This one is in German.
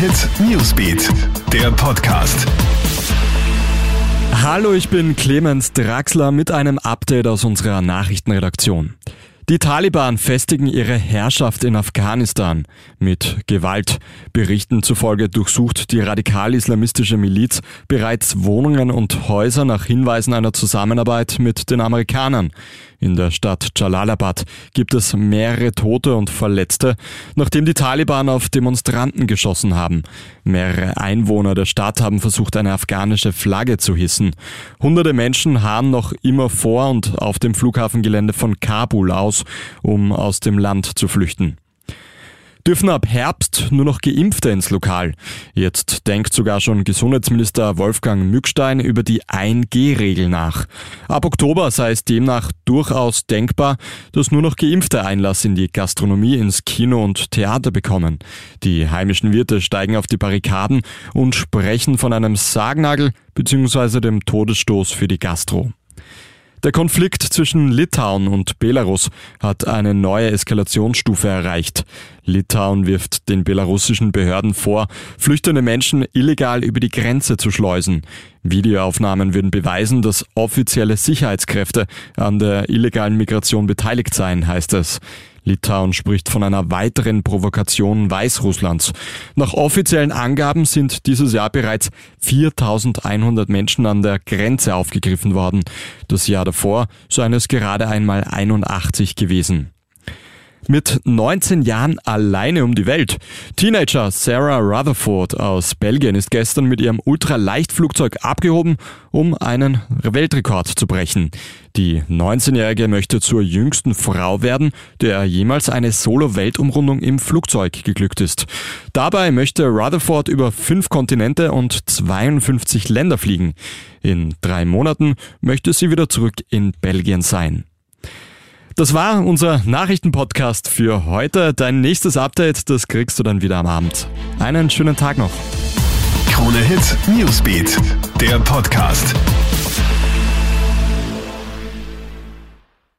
Hit Newsbeat, der Podcast. Hallo, ich bin Clemens Draxler mit einem Update aus unserer Nachrichtenredaktion. Die Taliban festigen ihre Herrschaft in Afghanistan mit Gewalt. Berichten zufolge durchsucht die radikal-islamistische Miliz bereits Wohnungen und Häuser nach Hinweisen einer Zusammenarbeit mit den Amerikanern. In der Stadt Jalalabad gibt es mehrere Tote und Verletzte, nachdem die Taliban auf Demonstranten geschossen haben. Mehrere Einwohner der Stadt haben versucht, eine afghanische Flagge zu hissen. Hunderte Menschen harren noch immer vor und auf dem Flughafengelände von Kabul aus, um aus dem Land zu flüchten dürfen ab Herbst nur noch Geimpfte ins Lokal. Jetzt denkt sogar schon Gesundheitsminister Wolfgang Mückstein über die 1G-Regel nach. Ab Oktober sei es demnach durchaus denkbar, dass nur noch Geimpfte Einlass in die Gastronomie, ins Kino und Theater bekommen. Die heimischen Wirte steigen auf die Barrikaden und sprechen von einem Sargnagel bzw. dem Todesstoß für die Gastro. Der Konflikt zwischen Litauen und Belarus hat eine neue Eskalationsstufe erreicht. Litauen wirft den belarussischen Behörden vor, flüchtende Menschen illegal über die Grenze zu schleusen. Videoaufnahmen würden beweisen, dass offizielle Sicherheitskräfte an der illegalen Migration beteiligt seien, heißt es. Litauen spricht von einer weiteren Provokation Weißrusslands. Nach offiziellen Angaben sind dieses Jahr bereits 4100 Menschen an der Grenze aufgegriffen worden. Das Jahr davor seien es gerade einmal 81 gewesen. Mit 19 Jahren alleine um die Welt. Teenager Sarah Rutherford aus Belgien ist gestern mit ihrem Ultraleichtflugzeug abgehoben, um einen Weltrekord zu brechen. Die 19-Jährige möchte zur jüngsten Frau werden, der jemals eine Solo-Weltumrundung im Flugzeug geglückt ist. Dabei möchte Rutherford über fünf Kontinente und 52 Länder fliegen. In drei Monaten möchte sie wieder zurück in Belgien sein. Das war unser Nachrichtenpodcast für heute. Dein nächstes Update, das kriegst du dann wieder am Abend. Einen schönen Tag noch. Krone Hit Newsbeat, der Podcast.